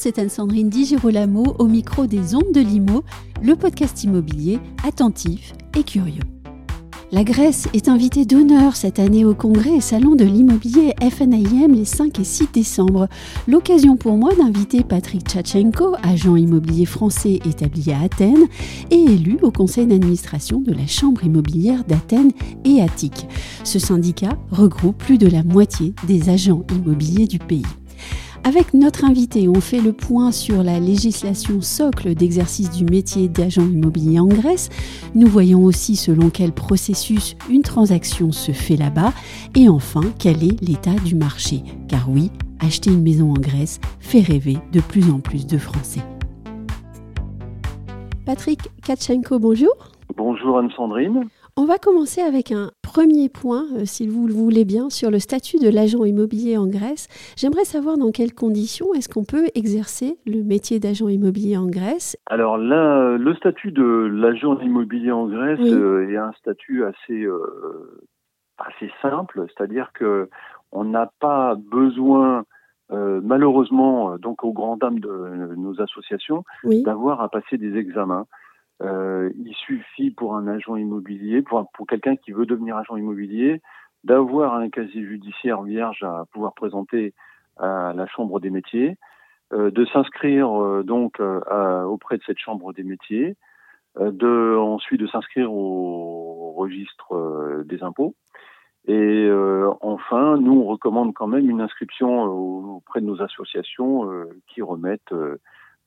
c'est Anne-Sandrine Di Girolamo au micro des Ondes de Limo, le podcast immobilier attentif et curieux. La Grèce est invitée d'honneur cette année au congrès et salon de l'immobilier FNIM les 5 et 6 décembre. L'occasion pour moi d'inviter Patrick Tchatchenko, agent immobilier français établi à Athènes et élu au conseil d'administration de la Chambre immobilière d'Athènes et Attique. Ce syndicat regroupe plus de la moitié des agents immobiliers du pays. Avec notre invité, on fait le point sur la législation socle d'exercice du métier d'agent immobilier en Grèce. Nous voyons aussi selon quel processus une transaction se fait là-bas. Et enfin, quel est l'état du marché. Car oui, acheter une maison en Grèce fait rêver de plus en plus de Français. Patrick Katchenko, bonjour. Bonjour Anne-Sandrine. On va commencer avec un premier point, euh, si vous le voulez bien, sur le statut de l'agent immobilier en Grèce. J'aimerais savoir dans quelles conditions est-ce qu'on peut exercer le métier d'agent immobilier en Grèce? Alors là, le statut de l'agent immobilier en Grèce euh, est un statut assez, euh, assez simple, c'est-à-dire que on n'a pas besoin malheureusement, donc aux grandes dames de nos associations, d'avoir à passer des examens. Euh, il suffit pour un agent immobilier, pour, quelqu'un qui veut devenir agent immobilier, d'avoir un casier judiciaire vierge à pouvoir présenter à la Chambre des métiers, euh, de s'inscrire euh, donc auprès de cette Chambre des métiers, de ensuite de s'inscrire au registre des impôts. Et enfin, nous on recommande quand même une inscription auprès de nos associations qui remettent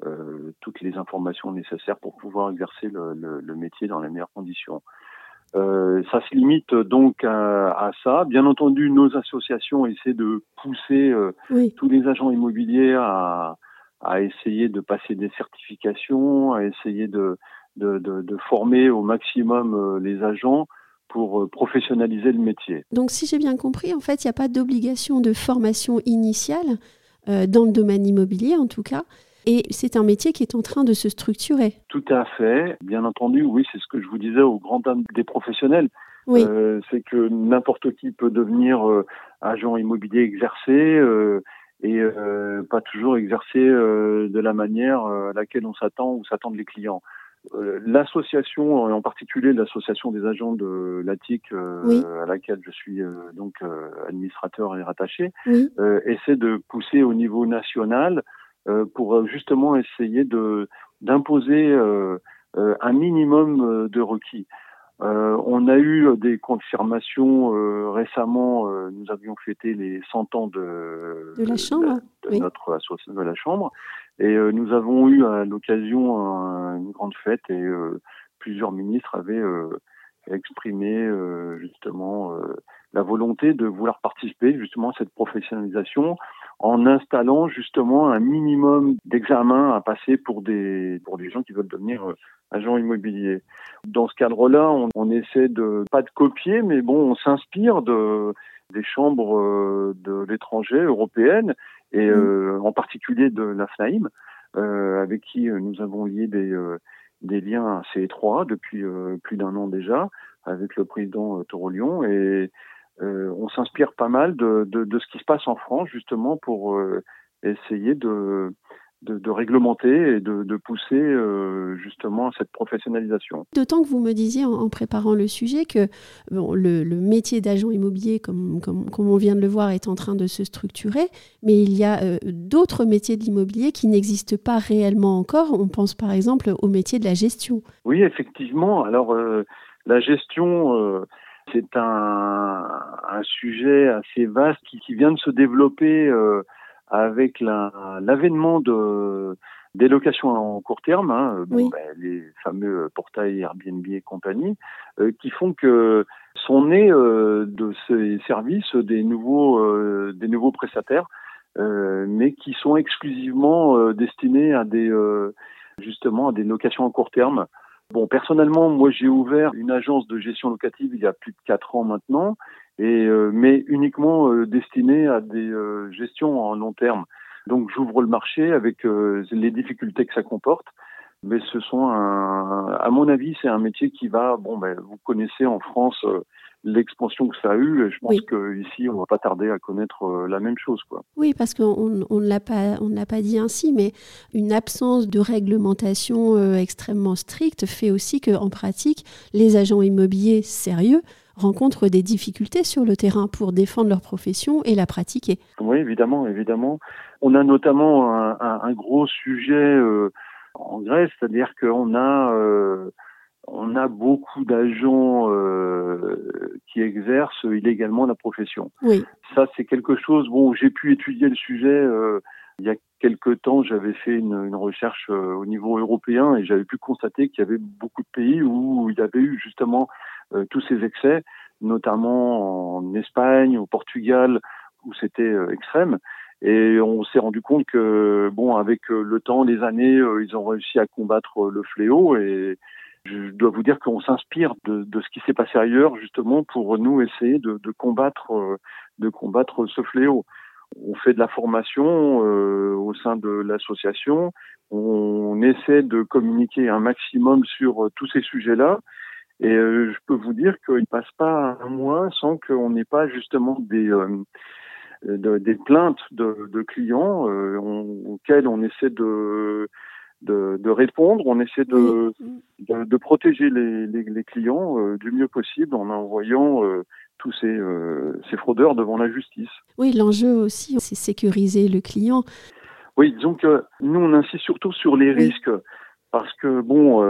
euh, toutes les informations nécessaires pour pouvoir exercer le, le, le métier dans les meilleures conditions. Euh, ça se limite donc à, à, ça. Bien entendu, nos associations essaient de pousser euh, oui. tous les agents immobiliers à, à, essayer de passer des certifications, à essayer de, de, de, de former au maximum les agents pour professionnaliser le métier. Donc si j'ai bien compris, en fait, il n'y a pas d'obligation de formation initiale euh, dans le domaine immobilier en tout cas. Et c'est un métier qui est en train de se structurer. Tout à fait. Bien entendu, oui, c'est ce que je vous disais aux grandes dames des professionnels. Oui. Euh, c'est que n'importe qui peut devenir euh, agent immobilier exercé euh, et pas toujours exercer euh, de la manière à laquelle on s'attend ou s'attendent les clients. L'association, en particulier l'association des agents de l'ATIC, oui. à laquelle je suis donc administrateur et rattaché, oui. essaie de pousser au niveau national pour euh, justement essayer de d'imposer euh, un minimum de requis. Euh, on a eu des confirmations euh, récemment. Euh, nous avions fêté les 100 ans de, de la chambre, de, de oui. notre association de la chambre, et nous avons eu à l'occasion un, une grande fête et plusieurs ministres avaient exprimé justement la volonté de vouloir participer justement à cette professionnalisation en installant justement un minimum d'examens à passer pour des pour des gens qui veulent devenir euh, agents immobiliers. Dans ce cadre-là, on, on, essaie de pas de copier, mais bon, on s'inspire de des chambres euh, de l'étranger européennes et mmh. euh, en particulier de la FNAIM, euh, avec qui nous avons lié des euh, des liens assez étroits depuis plus d'un an déjà avec le président Torolion et euh, on s'inspire pas mal de, de, de, ce qui se passe en France justement pour euh, essayer de, de, de, réglementer et de, de pousser euh, justement cette professionnalisation. D'autant que vous me disiez en, en préparant le sujet que bon, le, le, métier d'agent immobilier, comme, comme, comme, on vient de le voir, est en train de se structurer, mais il y a euh, d'autres métiers de l'immobilier qui n'existent pas réellement encore. On pense par exemple au métier de la gestion. Oui, effectivement. Alors euh, la gestion c'est un, un, sujet assez vaste qui, qui, vient de se développer euh, avec l'avènement de des locations en court terme, hein, oui. bon, ben, les fameux portails Airbnb et compagnie, euh, qui font que sont nés euh, de ces services des nouveaux euh, des nouveaux prestataires, euh, mais qui sont exclusivement euh, destinés à des justement à des locations en court terme. Bon, personnellement, moi j'ai ouvert une agence de gestion locative il y a plus de quatre ans maintenant, euh, mais uniquement euh, destinée à des euh, gestions en long terme. Donc j'ouvre le marché avec les difficultés que ça comporte. Mais ce sont un, à mon avis, c'est un métier qui va, bon, ben, vous connaissez en France l'expansion que ça a eu. Et je pense qu'ici, on va pas tarder à connaître euh, la même chose. Quoi. Oui, parce qu'on ne l'a pas, on l'a pas dit ainsi, mais une absence de réglementation euh, extrêmement stricte fait aussi qu'en pratique, les agents immobiliers sérieux rencontrent des difficultés sur le terrain pour défendre leur profession et la pratiquer. Oui, évidemment, évidemment. On a notamment un, gros sujet euh, en Grèce, c'est-à-dire qu'on a on a beaucoup d'agents euh, qui exercent illégalement la profession. Oui. Ça, c'est quelque chose. Bon, j'ai pu étudier le sujet. Euh, il y a quelque temps, j'avais fait une, une recherche euh, au niveau européen et j'avais pu constater qu'il y avait beaucoup de pays où il y avait eu justement euh, tous ces excès, notamment en Espagne, au Portugal, où c'était extrême. Et on s'est rendu compte que, bon, avec le temps, les années, ils ont réussi à combattre le fléau et je dois vous dire qu'on s'inspire de, de, ce qui s'est passé ailleurs, justement, pour nous essayer de, de combattre, euh, de combattre ce fléau. On fait de la formation euh, au sein de l'association. On essaie de communiquer un maximum sur euh, tous ces sujets-là. Et je peux vous dire qu'il ne passe pas un mois sans qu'on n'ait pas justement des, des plaintes de, de clients auxquels on essaie de de, répondre. On essaie de, de, protéger les, les, clients euh, du mieux possible en envoyant euh, tous ces, euh, ces, fraudeurs devant la justice. Oui, l'enjeu aussi, c'est sécuriser le client. Oui, donc nous, on insiste surtout sur les risques parce que, bon,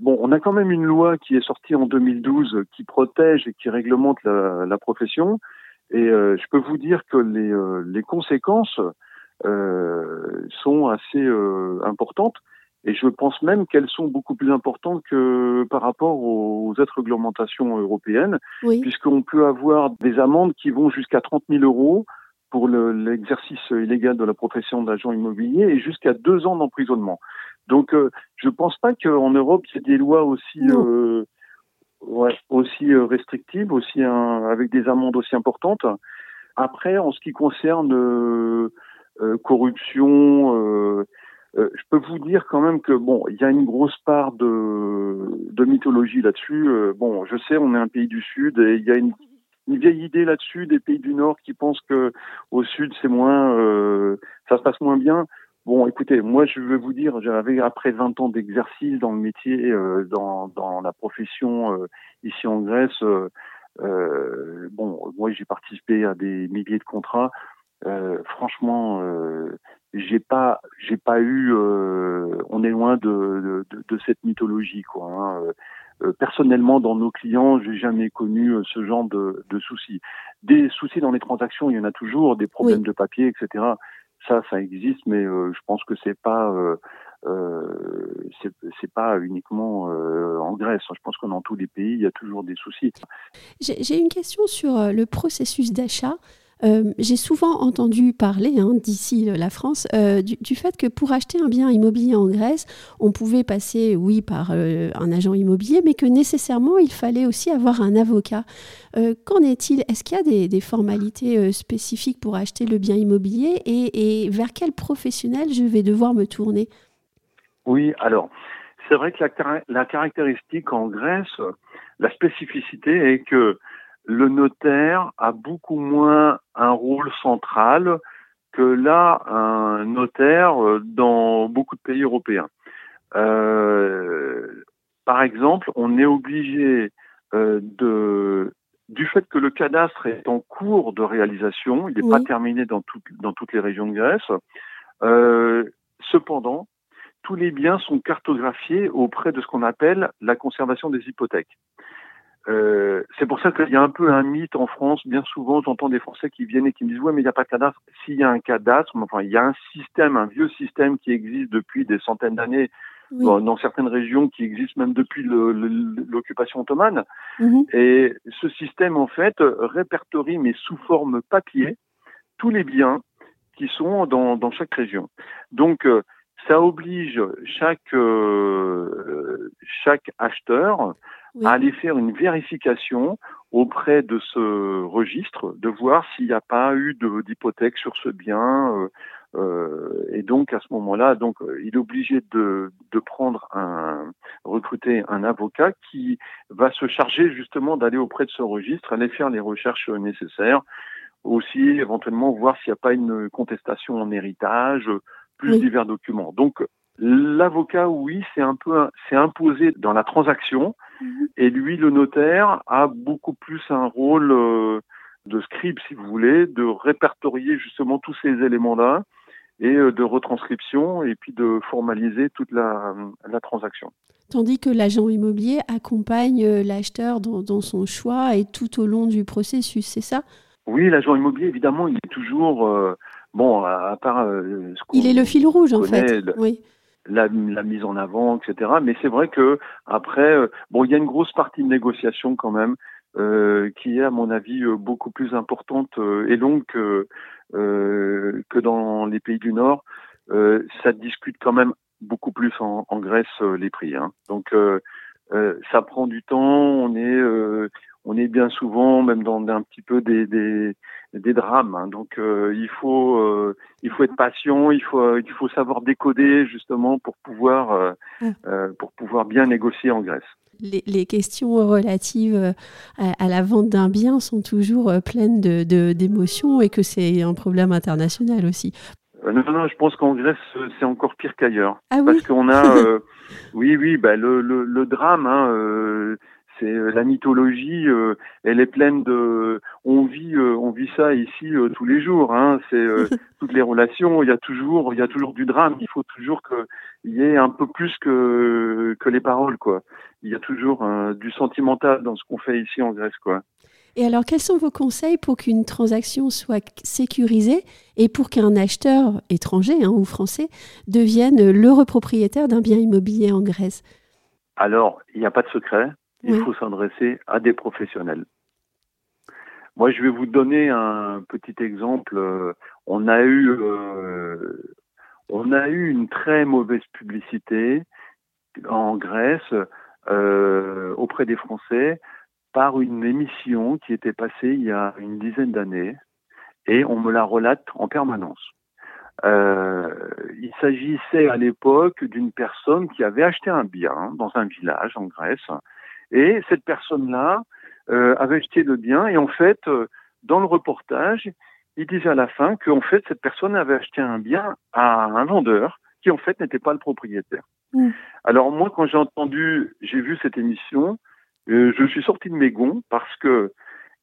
bon, on a quand même une loi qui est sortie en 2012 qui protège et qui réglemente la, la profession. Et je peux vous dire que les, les conséquences sont assez euh, importantes. Et je pense même qu'elles sont beaucoup plus importantes que par rapport aux autres réglementations européennes, puisqu'on peut avoir des amendes qui vont jusqu'à 30 000 euros pour l'exercice illégal de la profession d'agent immobilier et jusqu'à deux ans d'emprisonnement. Donc, euh, je ne pense pas qu'en Europe, il y ait des lois aussi, euh, ouais, aussi restrictives, aussi avec des amendes aussi importantes. Après, en ce qui concerne euh, corruption. Euh, euh, je peux vous dire quand même que bon, il y a une grosse part de, de mythologie là-dessus. bon, je sais, on est un pays du Sud et il y a une, une vieille idée là-dessus des pays du Nord qui pensent que au Sud c'est moins, euh, ça se passe moins bien. Bon, écoutez, moi je veux vous dire, j'avais après 20 ans d'exercice dans le métier, euh, dans, dans la profession euh, ici en Grèce. bon, moi j'ai participé à des milliers de contrats. Euh, franchement, euh, j'ai pas, j'ai pas eu. Euh, on est loin de, de, de, cette mythologie, quoi. Hein. Personnellement, dans nos clients, j'ai jamais connu ce genre de, de, soucis. Des soucis dans les transactions, il y en a toujours, des problèmes de papier, etc. Ça, ça existe, mais je pense que c'est pas. Euh, c'est pas uniquement en Grèce. Je pense que dans tous les pays, il y a toujours des soucis. J'ai une question sur le processus d'achat. Euh, j'ai souvent entendu parler, hein, d'ici la France, euh, du, fait que pour acheter un bien immobilier en Grèce, on pouvait passer, oui, par euh, un agent immobilier, mais que nécessairement, il fallait aussi avoir un avocat. Qu'en est-il? Est-ce qu'il y a des, formalités spécifiques pour acheter le bien immobilier? Et, vers quel professionnel je vais devoir me tourner? Oui, alors, c'est vrai que la, la caractéristique en Grèce, la spécificité est que le notaire a beaucoup moins un rôle central que là un notaire euh, dans beaucoup de pays européens. Euh, par exemple, on est obligé euh, de du fait que le cadastre est en cours de réalisation, il n'est pas terminé dans, dans toutes les régions de Grèce. Euh, cependant, tous les biens sont cartographiés auprès de ce qu'on appelle la conservation des hypothèques. Euh, c'est pour ça qu'il y a un peu un mythe en France. Bien souvent, j'entends des Français qui viennent et qui me disent ouais, mais il n'y a pas de cadastre. S'il y a un cadastre, enfin, il y a un système, un vieux système qui existe depuis des centaines d'années dans, certaines régions, qui existe même depuis l'occupation ottomane. Mhm. Et ce système, en fait, répertorie, mais sous forme papier, tous les biens qui sont dans, dans chaque région. Donc, euh, ça oblige chaque euh, chaque acheteur à aller faire une vérification auprès de ce registre, de voir s'il n'y a pas eu d'hypothèque sur ce bien, euh, et donc à ce moment-là, donc il est obligé de, de prendre un recruter un avocat qui va se charger justement d'aller auprès de ce registre, aller faire les recherches nécessaires, aussi éventuellement voir s'il n'y a pas une contestation en héritage, plus divers documents. Donc l'avocat, oui, c'est un peu c'est imposé dans la transaction, mhm. et lui, le notaire, a beaucoup plus un rôle euh, de scribe, si vous voulez, de répertorier justement tous ces éléments-là et euh, de retranscription et puis de formaliser toute la, la transaction. Tandis que l'agent immobilier accompagne euh, l'acheteur dans, dans, son choix et tout au long du processus, c'est ça? Oui, l'agent immobilier, évidemment, il est toujours, euh, bon, à, part... ce il est le fil rouge, en fait. oui. La, la, mise en avant, etc. Mais c'est vrai que après, bon, il y a une grosse partie de négociation quand même, euh, qui est à mon avis beaucoup plus importante et longue que euh, que dans les pays du Nord. Euh, ça discute quand même beaucoup plus en, en Grèce euh, les prix. Hein. Donc ça prend du temps. On est on est bien souvent même dans un petit peu des, des, des drames. Hein. Donc il faut euh, il faut être patient, il faut il faut savoir décoder justement pour pouvoir mmh. pour pouvoir bien négocier en Grèce les, questions relatives euh, à, la vente d'un bien sont toujours euh, pleines d'émotions de, et que c'est un problème international aussi. Euh, non, non, je pense qu'en Grèce, c'est encore pire qu'ailleurs. Ah parce qu'on a, oui, oui, bah, le, le, drame, hein, c'est la mythologie, elle est pleine de, on vit, on vit ça ici tous les jours. Hein, c'est toutes les relations, il y a toujours, il y a toujours du drame. Il faut toujours qu'il y ait un peu plus que que les paroles, quoi il y a toujours du sentimental dans ce qu'on fait ici en Grèce, quoi. Et alors, quels sont vos conseils pour qu'une transaction soit sécurisée et pour qu'un acheteur étranger hein, ou français devienne l'heureux propriétaire d'un bien immobilier en Grèce? Alors, il n'y a pas de secret. Il faut s'adresser à des professionnels. Moi, je vais vous donner un petit exemple. On a eu, euh, on a eu une très mauvaise publicité en Grèce euh, auprès des Français par une émission qui était passée il y a une dizaine d'années et on me la relate en permanence. Euh, il s'agissait à l'époque d'une personne qui avait acheté un bien dans un village en Grèce et cette personne-là euh, avait acheté le bien et en fait dans le reportage il disait à la fin qu'en fait cette personne avait acheté un bien à un vendeur qui en fait n'était pas le propriétaire. Mm. Alors moi, quand j'ai entendu, j'ai vu cette émission, euh, je suis sorti de mes gonds parce que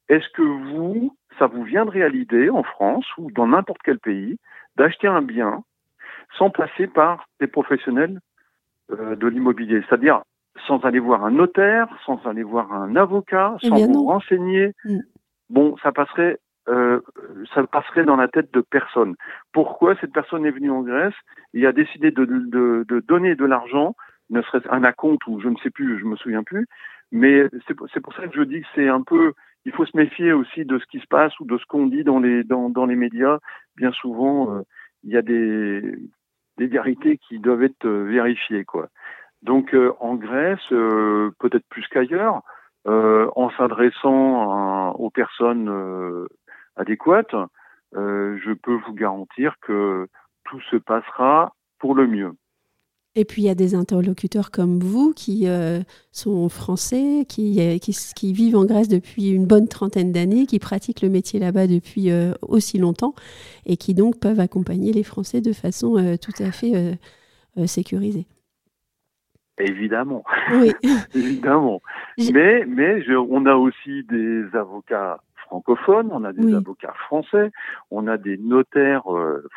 est-ce que vous, ça vous viendrait à l'idée en France ou dans n'importe quel pays d'acheter un bien sans passer par des professionnels euh, de l'immobilier, c'est-à-dire sans aller voir un notaire, sans aller voir un avocat, eh sans vous renseigner. Mm. Bon, ça passerait euh, ça passerait dans la tête de personne. Pourquoi cette personne est venue en Grèce et a décidé de, de, de donner de l'argent, ne serait-ce un acompte ou je ne sais plus, je me souviens plus, mais c'est pour ça que je dis que c'est un peu, il faut se méfier aussi de ce qui se passe ou de ce qu'on dit dans les dans, dans les médias. Bien souvent, euh, il y a des des vérités qui doivent être euh, vérifiées, quoi. Donc en Grèce, peut-être plus qu'ailleurs, en s'adressant aux personnes adéquate, euh, je peux vous garantir que tout se passera pour le mieux. Et puis il y a des interlocuteurs comme vous qui euh, sont français, euh, qui, qui, vivent en Grèce depuis une bonne trentaine d'années, qui pratiquent le métier là-bas depuis aussi longtemps et qui donc peuvent accompagner les Français de façon tout à fait sécurisée. Évidemment. Oui. Évidemment. Mais, mais je, on a aussi des avocats francophones, on a des avocats français, on a des notaires euh,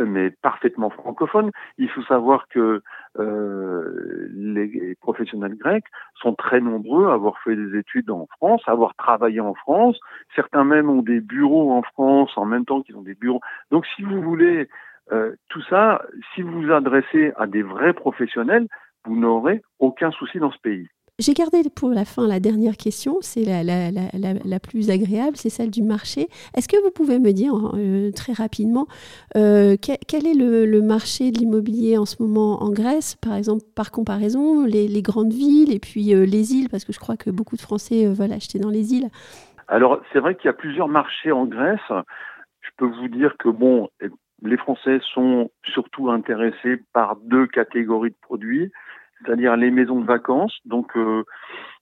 mais parfaitement francophones. Il faut savoir que euh, les professionnels grecs sont très nombreux à avoir fait des études en France, à avoir travaillé en France. Certains même ont des bureaux en France en même temps qu'ils ont des bureaux. Donc, si vous voulez euh, tout ça, si vous vous adressez à des vrais professionnels, vous n'aurez aucun souci dans ce pays. J'ai gardé pour la fin la dernière question, c'est la, la, la, la, plus agréable, c'est celle du marché. Est-ce que vous pouvez me dire euh, très rapidement euh, quel, est le, marché de l'immobilier en ce moment en Grèce, par exemple, par comparaison, les, les grandes villes et puis euh, les îles, parce que je crois que beaucoup de Français veulent acheter dans les îles Alors, c'est vrai qu'il y a plusieurs marchés en Grèce. Je peux vous dire que, bon, les Français sont surtout intéressés par deux catégories de produits, c'est-à-dire les maisons de vacances. Donc, euh,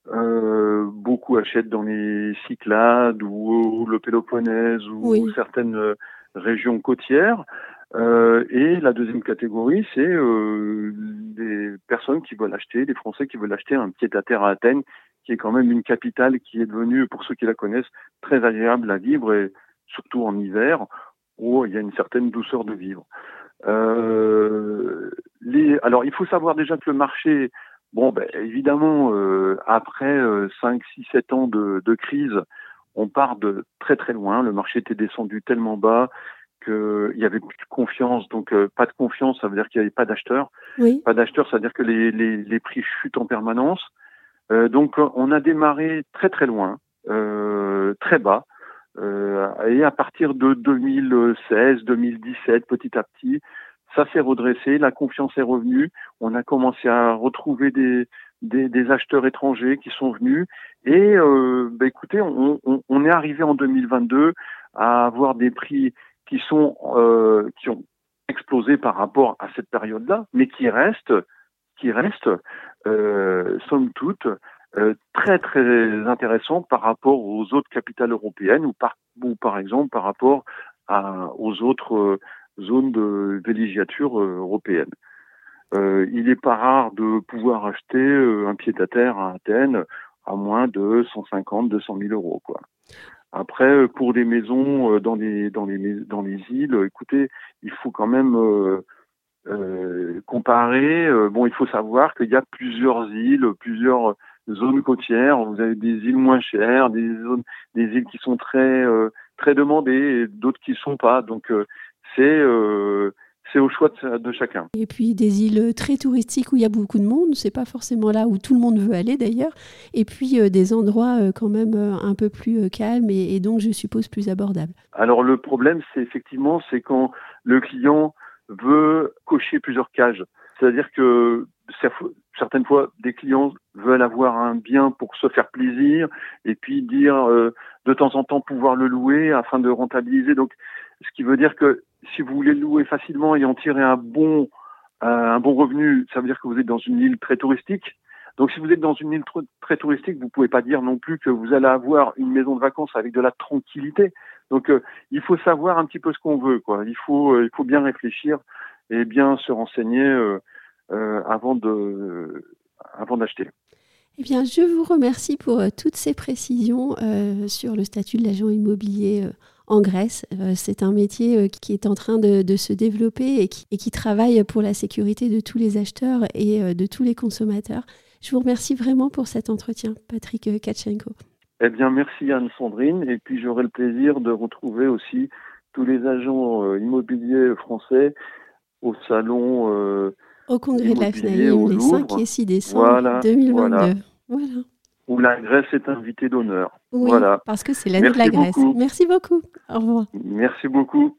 euh, beaucoup achètent dans les Cyclades ou, le Péloponnèse ou certaines euh, régions côtières. Euh, et la deuxième catégorie, c'est euh, des personnes qui veulent acheter, des Français qui veulent acheter un pied-à-terre à Athènes, qui est quand même une capitale qui est devenue, pour ceux qui la connaissent, très agréable à vivre et surtout en hiver où il y a une certaine douceur de vivre. Euh, les, alors, il faut savoir déjà que le marché, bon, ben, évidemment, euh, après 5, 6, 7 ans de, de, crise, on part de très très loin. Le marché était descendu tellement bas qu'il y avait plus de confiance. Donc, euh, pas de confiance, ça veut dire qu'il n'y avait pas d'acheteurs. Oui. Pas d'acheteurs, ça veut dire que les, les, les, prix chutent en permanence. Euh, donc, on a démarré très très loin, euh, très bas. Euh, et à partir de 2016, 2017, petit à petit, ça s'est redressé, la confiance est revenue, on a commencé à retrouver des, des, des acheteurs étrangers qui sont venus. Et euh, bah écoutez, on, on, on, est arrivé en 2022 à avoir des prix qui sont euh, qui ont explosé par rapport à cette période-là, mais qui restent qui restent euh, somme toute euh, très très intéressant par rapport aux autres capitales européennes ou par, ou par exemple par rapport à, aux autres euh, zones de villégiature euh, européennes. Euh, il n'est pas rare de pouvoir acheter un pied-à-terre à Athènes à moins de 150, 200 000 euros. Quoi. Après, pour des maisons dans les dans les dans les îles, écoutez, il faut quand même comparer. bon, il faut savoir qu'il y a plusieurs îles, plusieurs zones côtières, vous avez des îles moins chères, des zones, des îles qui sont très euh, très demandées, et d'autres qui sont pas. Donc euh, c'est euh, c'est au choix de, de, chacun. Et puis des îles très touristiques où il y a beaucoup de monde, c'est pas forcément là où tout le monde veut aller d'ailleurs. Et puis euh, des endroits euh, quand même euh, un peu plus calmes et, et, donc je suppose plus abordables. Alors le problème c'est effectivement c'est quand le client veut cocher plusieurs cages. C'est-à-dire que certaines fois, des clients veulent avoir un bien pour se faire plaisir et puis dire euh, de temps en temps pouvoir le louer afin de rentabiliser. Donc, ce qui veut dire que si vous voulez le louer facilement et en tirer un bon euh, un bon revenu, ça veut dire que vous êtes dans une île très touristique. Donc, si vous êtes dans une île très touristique, vous pouvez pas dire non plus que vous allez avoir une maison de vacances avec de la tranquillité. Donc, euh, il faut savoir un petit peu ce qu'on veut, quoi. Il faut il faut bien réfléchir et bien se renseigner euh, avant de avant d'acheter. Eh bien, je vous remercie pour euh, toutes ces précisions euh, sur le statut de l'agent immobilier en Grèce. c'est un métier qui est en train de, de se développer et qui, et qui, travaille pour la sécurité de tous les acheteurs et de tous les consommateurs. Je vous remercie vraiment pour cet entretien, Patrick Kachenko. Eh bien, merci Anne-Sandrine. Et puis, j'aurai le plaisir de retrouver aussi tous les agents immobiliers français au salon au congrès de la FNAIM les 5 et 6 décembre 2022. Voilà. Où la Grèce est invitée d'honneur. Oui, voilà. parce que c'est l'année de la Grèce. Merci beaucoup. Au revoir. Merci beaucoup.